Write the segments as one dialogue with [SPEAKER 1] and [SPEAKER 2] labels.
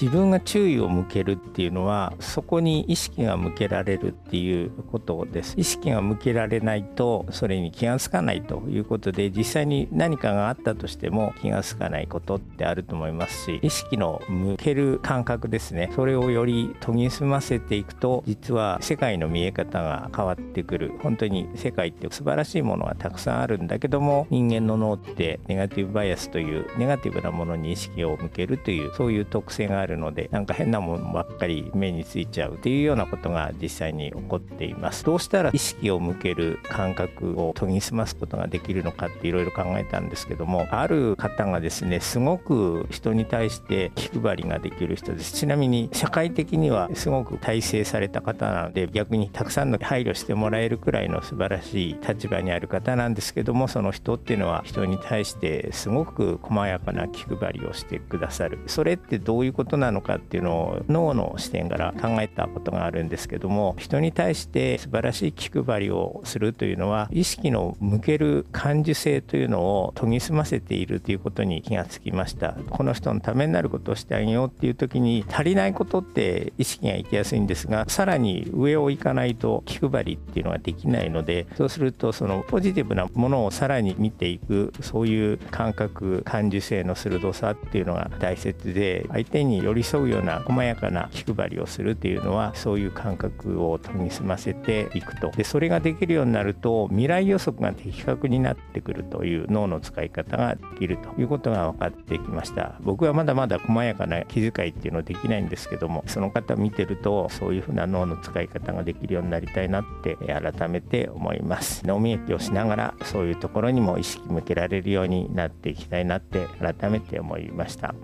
[SPEAKER 1] 自分が注意を向けるっていうのはそこに意識が向けられるっていうことです。意識が向けられないとそれに気がつかないということで実際に何かがあったとしても気がつかないことってあると思いますし意識の向ける感覚ですね。それをより研ぎ澄ませていくと実は世界の見え方が変わってくる。本当に世界って素晴らしいものがたくさんあるんだけども人間の脳ってネガティブバイアスというネガティブなものに意識を向けるというそういう特性がああるのでなんか変なものばっかり目についちゃうっていうようなことが実際に起こっています。どうしたら意識を向ける感覚を研ぎ澄ますことができるのかっていろいろ考えたんですけどもある方がですねすごく人に対して気配りができる人です。ちなみに社会的にはすごく体制された方なので逆にたくさんの配慮してもらえるくらいの素晴らしい立場にある方なんですけどもその人っていうのは人に対してすごく細やかな気配りをしてくださる。それってどういうことことなのかっていうのを脳の視点から考えたことがあるんですけども人に対して素晴らしい気配りをするというのは意識の向ける感受性というのを研ぎ澄ませているということに気がつきました。この人のためになることをしてあげようっていう時に足りないことって意識がいきやすいんですがさらに上を行かないと気配りっていうのはできないのでそうするとそのポジティブなものをさらに見ていくそういう感覚感受性の鋭さっていうのが大切で相手に寄り添うような細やかな気配りをするっていうのはそういう感覚を研ぎ澄ませていくと。でそれができるようになると未来予測が的確になってくるという脳の使い方ができるということが分かってきました。僕はまだまだ細やかな気遣いっていうのはできないんですけどもその方見てるとそういうふうな脳の使い方ができるようになりたいなって改めて思います。脳みをしながらそういうところにも意識向けられるようになっていきたいなって改めて思いました。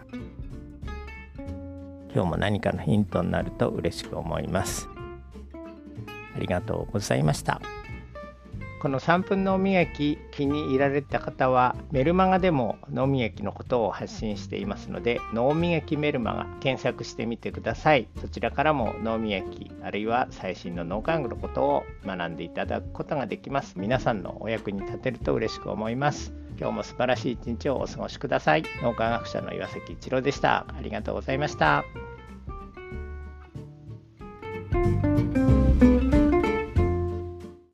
[SPEAKER 1] 今日も何かのヒントになると嬉しく思います。ありがとうございました。
[SPEAKER 2] この3分脳磨き気に入られた方はメルマガでも脳磨きのことを発信していますので脳磨きメルマガ検索してみてください。そちらからも脳磨きあるいは最新の脳幹部のことを学んでいただくことができます。皆さんのお役に立てると嬉しく思います。今日も素晴らしい一日をお過ごしください。脳科学者の岩崎一郎でした。ありがとうございました。